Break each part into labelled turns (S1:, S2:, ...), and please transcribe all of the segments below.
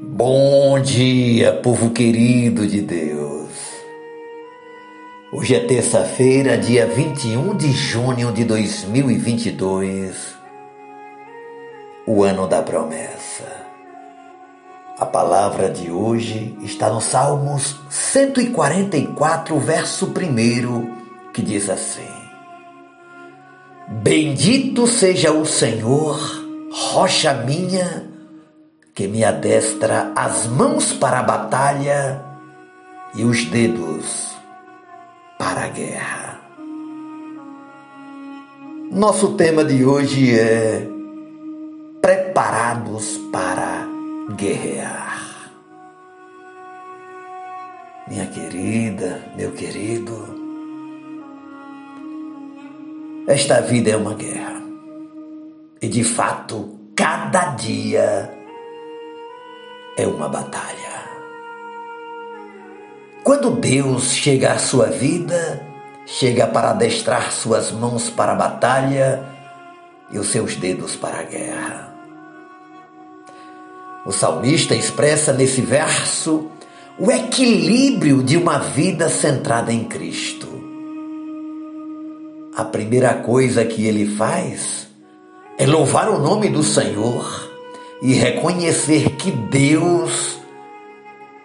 S1: Bom dia, povo querido de Deus. Hoje é terça-feira, dia 21 de junho de 2022, o ano da promessa. A palavra de hoje está no Salmos 144, verso 1, que diz assim: Bendito seja o Senhor, rocha minha que me adestra as mãos para a batalha e os dedos para a guerra. Nosso tema de hoje é Preparados para guerrear. Minha querida, meu querido, esta vida é uma guerra. E de fato, cada dia é uma batalha. Quando Deus chega à sua vida, chega para adestrar suas mãos para a batalha e os seus dedos para a guerra. O salmista expressa nesse verso o equilíbrio de uma vida centrada em Cristo. A primeira coisa que ele faz é louvar o nome do Senhor e reconhecer que Deus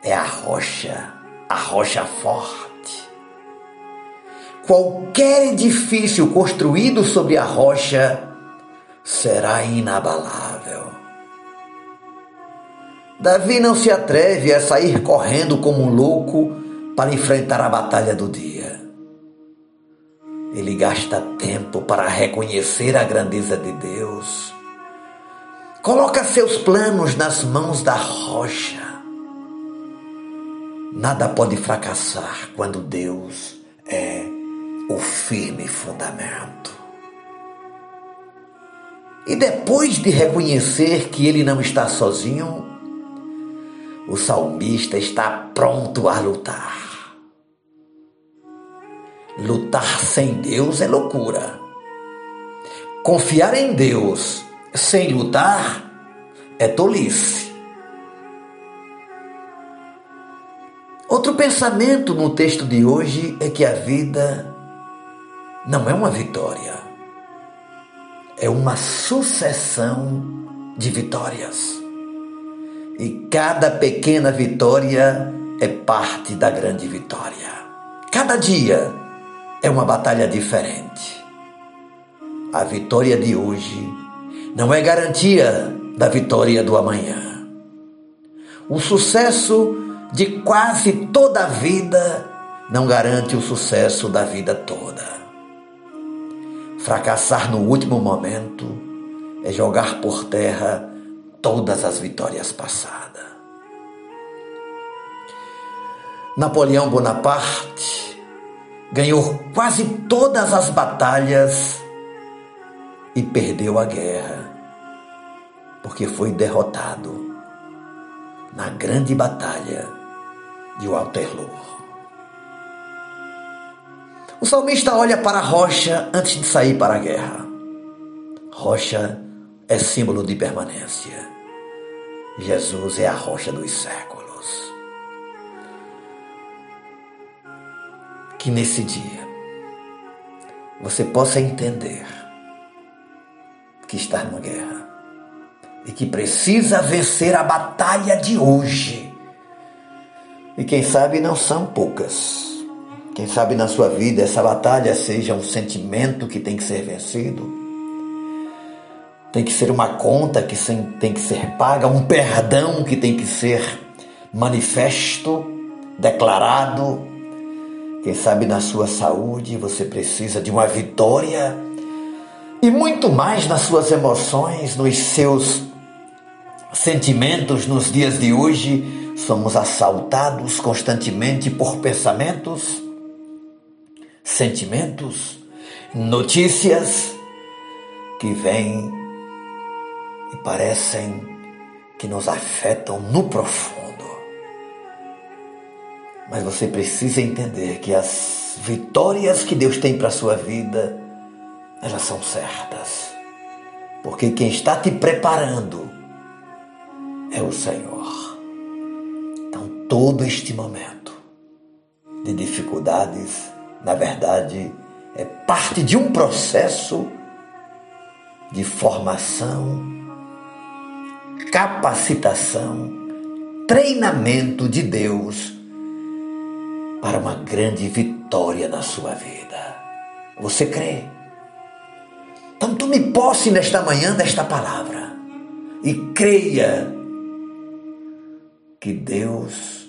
S1: é a rocha, a rocha forte. Qualquer edifício construído sobre a rocha será inabalável. Davi não se atreve a sair correndo como um louco para enfrentar a batalha do dia. Ele gasta tempo para reconhecer a grandeza de Deus Coloca seus planos nas mãos da rocha. Nada pode fracassar quando Deus é o firme fundamento. E depois de reconhecer que ele não está sozinho, o salmista está pronto a lutar. Lutar sem Deus é loucura. Confiar em Deus sem lutar é tolice. Outro pensamento no texto de hoje é que a vida não é uma vitória, é uma sucessão de vitórias. E cada pequena vitória é parte da grande vitória. Cada dia é uma batalha diferente. A vitória de hoje não é garantia da vitória do amanhã. O sucesso de quase toda a vida não garante o sucesso da vida toda. Fracassar no último momento é jogar por terra todas as vitórias passadas. Napoleão Bonaparte ganhou quase todas as batalhas e perdeu a guerra, porque foi derrotado na grande batalha de Waterloo. O salmista olha para a rocha antes de sair para a guerra. Rocha é símbolo de permanência. Jesus é a rocha dos séculos. Que nesse dia você possa entender que está numa guerra e que precisa vencer a batalha de hoje. E quem sabe não são poucas. Quem sabe na sua vida essa batalha seja um sentimento que tem que ser vencido. Tem que ser uma conta que tem que ser paga, um perdão que tem que ser manifesto, declarado. Quem sabe na sua saúde você precisa de uma vitória e muito mais nas suas emoções, nos seus sentimentos nos dias de hoje, somos assaltados constantemente por pensamentos, sentimentos, notícias que vêm e parecem que nos afetam no profundo. Mas você precisa entender que as vitórias que Deus tem para a sua vida elas são certas. Porque quem está te preparando é o Senhor. todo este momento de dificuldades, na verdade, é parte de um processo de formação, capacitação, treinamento de Deus para uma grande vitória na sua vida. Você crê? Então tome posse nesta manhã desta palavra e creia que Deus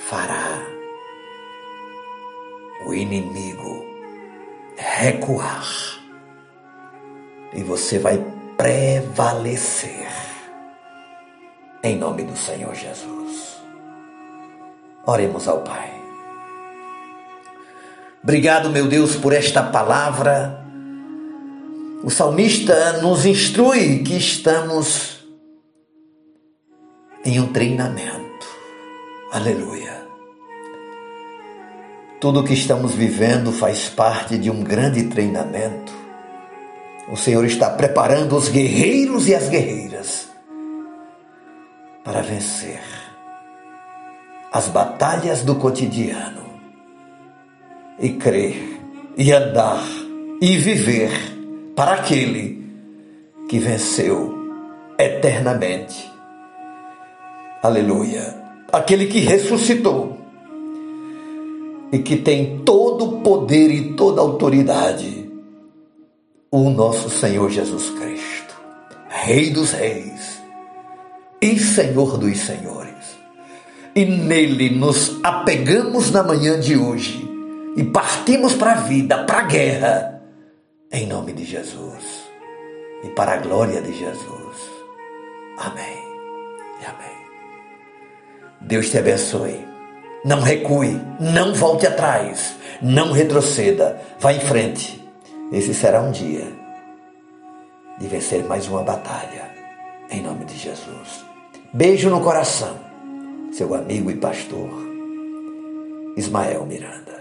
S1: fará o inimigo recuar e você vai prevalecer em nome do Senhor Jesus. Oremos ao Pai. Obrigado, meu Deus, por esta palavra. O salmista nos instrui que estamos em um treinamento. Aleluia. Tudo o que estamos vivendo faz parte de um grande treinamento. O Senhor está preparando os guerreiros e as guerreiras para vencer as batalhas do cotidiano e crer e andar e viver para aquele que venceu eternamente. Aleluia. Aquele que ressuscitou e que tem todo o poder e toda a autoridade, o nosso Senhor Jesus Cristo, Rei dos Reis e Senhor dos Senhores. E nele nos apegamos na manhã de hoje e partimos para a vida, para a guerra, em nome de Jesus e para a glória de Jesus. Amém e amém. Deus te abençoe. Não recue, não volte atrás, não retroceda, vá em frente. Esse será um dia de vencer mais uma batalha, em nome de Jesus. Beijo no coração, seu amigo e pastor Ismael Miranda.